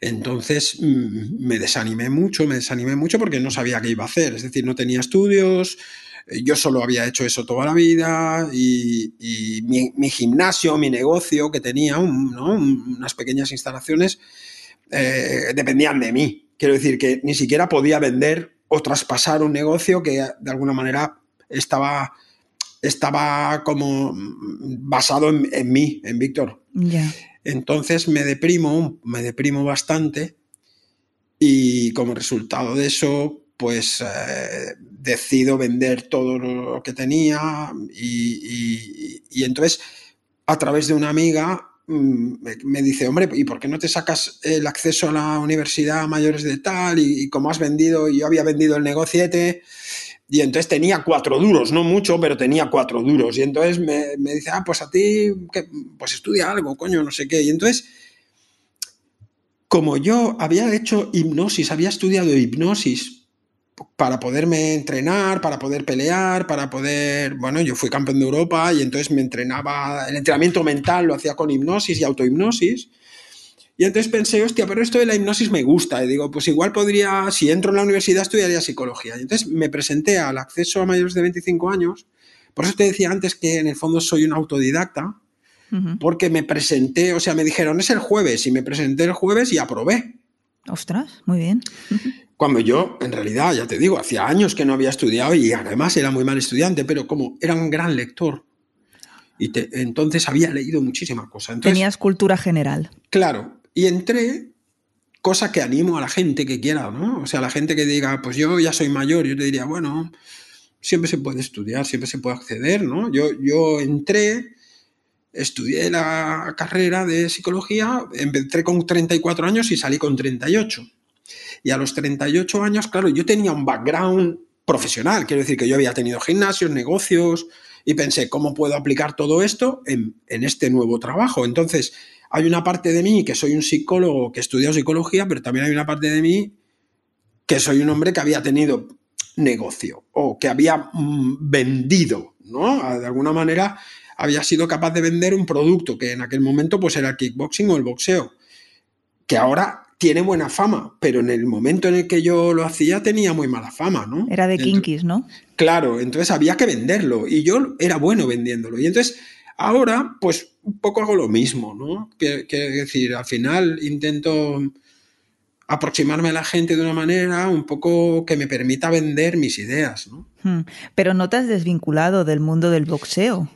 C: entonces mm, me desanimé mucho, me desanimé mucho porque no sabía qué iba a hacer, es decir, no tenía estudios, yo solo había hecho eso toda la vida y, mi, gimnasio, mi negocio que tenía, unas pequeñas instalaciones, eh, dependían de mí. Quiero decir que ni siquiera podía vender o traspasar un negocio que de alguna manera estaba, estaba como basado en, mí, en Víctor. Entonces me deprimo, me deprimo bastante y como resultado de eso, pues eh, decido vender todo lo que tenía y, y entonces a través de una amiga me dice, hombre, ¿y por qué no te sacas el acceso a la universidad a mayores de tal? Y, como has vendido, yo había vendido el negociete, y entonces tenía cuatro duros, no mucho, pero tenía cuatro duros. Y entonces me, dice, ah, pues a ti, pues estudia algo, coño, no sé qué. Y entonces, como yo había hecho hipnosis, había estudiado hipnosis para poderme entrenar, para poder pelear, para poder, bueno, yo fui campeón de Europa y entonces me entrenaba, el entrenamiento mental lo hacía con hipnosis y autohipnosis. Y entonces pensé, hostia, pero esto de la hipnosis me gusta. Y digo, pues igual podría, si entro en la universidad, estudiaría psicología. Y entonces me presenté al acceso a mayores de 25 años. Por eso te decía antes que en el fondo soy un autodidacta, porque me presenté, o sea, me dijeron, es el jueves, y me presenté el jueves y aprobé.
B: Ostras, muy bien.
C: Cuando yo, en realidad, ya te digo, hacía años que no había estudiado y además era muy mal estudiante, pero como era un gran lector, y entonces había leído muchísimas cosas.
B: Tenías cultura general.
C: Claro, y entré, cosa que animo a la gente que quiera, ¿no? O sea, la gente que diga, pues yo ya soy mayor, yo te diría, bueno, siempre se puede estudiar, siempre se puede acceder, ¿no? Yo, yo entré, estudié la carrera de psicología, entré con 34 años y salí con 38. Y a los 38 años, claro, yo tenía un background profesional, quiero decir que yo había tenido gimnasios, negocios, y pensé, ¿cómo puedo aplicar todo esto en, este nuevo trabajo? Entonces, hay una parte de mí que soy un psicólogo que estudió psicología, pero también hay una parte de mí que soy un hombre que había tenido negocio o que había mm, vendido, ¿no? De alguna manera había sido capaz de vender un producto que en aquel momento pues era el kickboxing o el boxeo, que ahora tiene buena fama, pero en el momento en el que yo lo hacía tenía muy mala fama, ¿no?
B: Era de kinkis, ¿no?
C: Claro, entonces había que venderlo y yo era bueno vendiéndolo. Y entonces ahora, pues un poco hago lo mismo, ¿no? Quiero decir, al final intento aproximarme a la gente de una manera un poco que me permita vender mis ideas, ¿no?
B: Hmm. Pero no te has desvinculado del mundo del boxeo.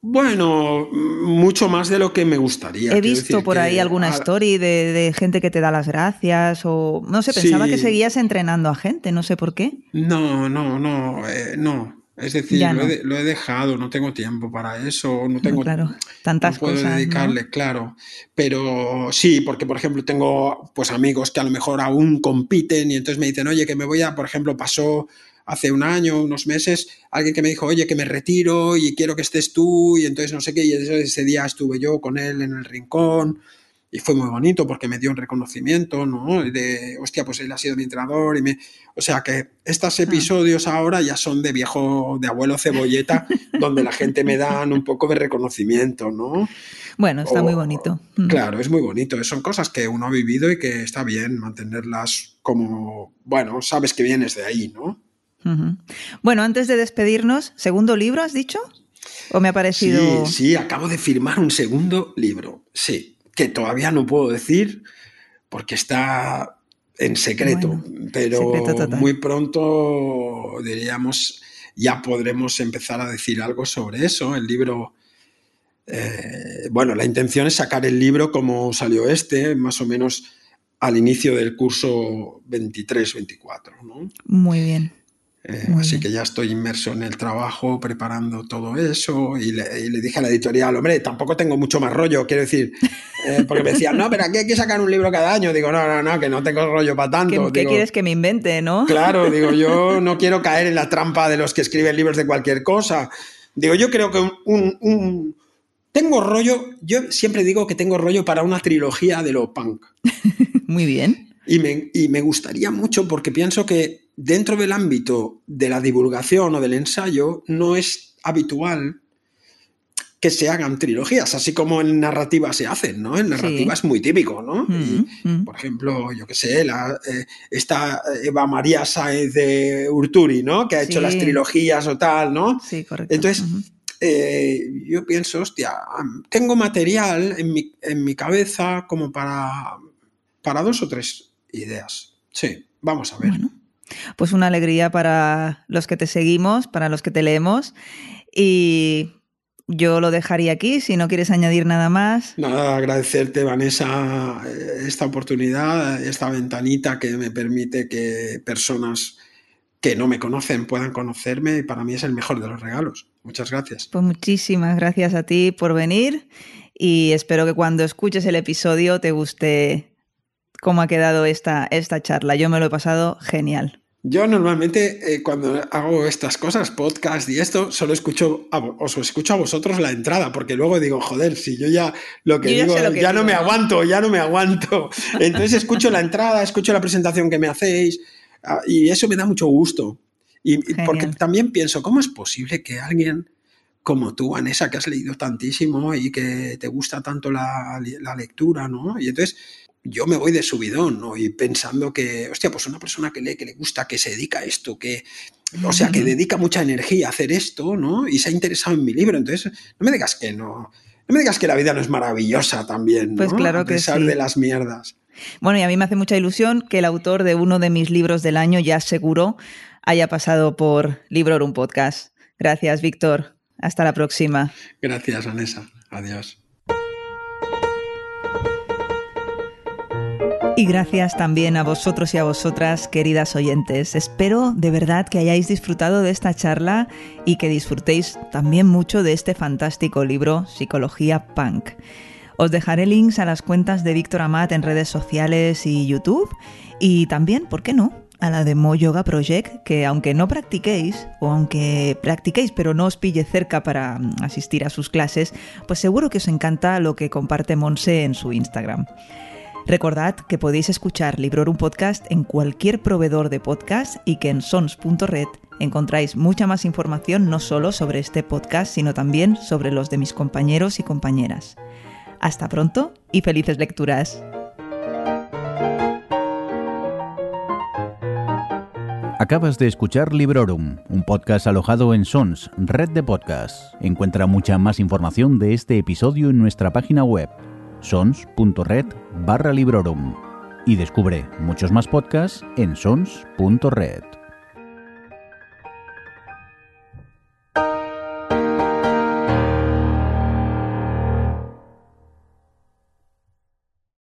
C: Bueno, mucho más de lo que me gustaría.
B: He visto por ahí alguna story de, gente que te da las gracias o no sé, pensaba que seguías entrenando a gente, no sé por qué.
C: No, no, no, eh, no. Es decir, lo, he, dejado, no tengo tiempo para eso, no tengo
B: claro, tantas
C: no puedo dedicarle, claro. Pero sí, porque por ejemplo tengo pues amigos que a lo mejor aún compiten y entonces me dicen, oye, que me voy a, por ejemplo, pasó hace un año, unos meses, alguien que me dijo, oye, que me retiro y quiero que estés tú, y entonces no sé qué, y ese día estuve yo con él en el rincón, y fue muy bonito porque me dio un reconocimiento, ¿no? De, hostia, pues él ha sido mi entrenador y me... O sea que estos ah. episodios ahora ya son de viejo, de abuelo cebolleta, donde la gente me da un poco de reconocimiento, ¿no?
B: Bueno, está muy bonito.
C: Mm. Claro, es muy bonito. Son cosas que uno ha vivido y que está bien mantenerlas como, bueno, sabes que vienes de ahí, ¿no?
B: Bueno, antes de despedirnos, ¿segundo libro has dicho? ¿O me ha parecido...?
C: Sí, sí, acabo de firmar un segundo libro, sí que todavía no puedo decir porque está en secreto, pero muy pronto diríamos ya podremos empezar a decir algo sobre eso. El libro, eh, bueno, la intención es sacar el libro como salió este, más o menos al inicio del curso 23-24. ¿no?
B: Muy bien.
C: Eh, así que ya estoy inmerso en el trabajo, preparando todo eso, y le, dije a la editorial, hombre, tampoco tengo mucho más rollo, quiero decir, eh, porque me decían, no, pero aquí hay que sacar un libro cada año. Digo, no, no, no, que no tengo rollo para tanto.
B: ¿Qué, quieres que me invente, no?
C: Claro, digo, yo no quiero caer en la trampa de los que escriben libros de cualquier cosa. Digo, yo creo que un, tengo rollo, yo siempre digo que tengo rollo para una trilogía de lo punk.
B: Muy bien.
C: Y me, y me gustaría mucho porque pienso que dentro del ámbito de la divulgación o del ensayo no es habitual que se hagan trilogías, así como en narrativa se hacen, ¿no? En narrativa es muy típico, ¿no? Mm. Por ejemplo, yo qué sé, la, eh, esta Eva María Sáez de Urturi, ¿no? Que ha hecho las trilogías o tal, ¿no?
B: Sí, correcto.
C: Entonces, eh, yo pienso, hostia, tengo material en mi, en mi cabeza como para, para dos o tres ideas. Sí, vamos a ver.
B: Pues una alegría para los que te seguimos, para los que te leemos. Y yo lo dejaría aquí, si no quieres añadir nada más.
C: Nada, agradecerte, Vanessa, esta oportunidad, esta ventanita que me permite que personas que no me conocen puedan conocerme y para mí es el mejor de los regalos. Muchas gracias.
B: Pues muchísimas gracias a ti por venir y espero que cuando escuches el episodio te guste cómo ha quedado esta, esta charla. Yo me lo he pasado genial.
C: Yo normalmente eh, cuando hago estas cosas, podcast y esto, solo escucho a, os escucho a vosotros la entrada, porque luego digo, joder, si yo ya lo que digo, ya no me aguanto, ya no me aguanto. Entonces escucho la entrada, escucho la presentación que me hacéis ah, y eso me da mucho gusto. Y, porque también pienso, ¿cómo es posible que alguien como tú, Vanessa, que has leído tantísimo y que te gusta tanto la, la lectura, ¿no? Y entonces yo me voy de subidón, ¿no? Y pensando que, hostia, pues una persona que lee, que le gusta, que se dedica a esto, que, o sea, que dedica mucha energía a hacer esto, ¿no? Y se ha interesado en mi libro. Entonces, no me digas que no. No me digas que la vida no es maravillosa también,
B: pues
C: ¿no?
B: Pues claro a
C: pesar de las mierdas.
B: Bueno, y a mí me hace mucha ilusión que el autor de uno de mis libros del año ya seguro haya pasado por Librorum Podcast. Gracias, Víctor. Hasta la próxima.
C: Gracias, Vanessa. Adiós.
B: Y gracias también a vosotros y a vosotras, queridas oyentes. Espero de verdad que hayáis disfrutado de esta charla y que disfrutéis también mucho de este fantástico libro, Psicología Punk. Os dejaré links a las cuentas de Víctor Amat en redes sociales y YouTube y también, ¿por qué no?, a la de Mo Yoga Project, que aunque no practiquéis, o aunque practiquéis pero no os pille cerca para mm, asistir a sus clases, pues seguro que os encanta lo que comparte Monse en su Instagram. Recordad que podéis escuchar Librorum Podcast en cualquier proveedor de podcast y que en sons.red encontráis mucha más información no solo sobre este podcast, sino también sobre los de mis compañeros y compañeras. Hasta pronto y felices lecturas.
A: Acabas de escuchar Librorum, un podcast alojado en Sons, red de podcasts. Encuentra mucha más información de este episodio en nuestra página web sons.red barra librorum y descubre muchos más podcasts en sons.red.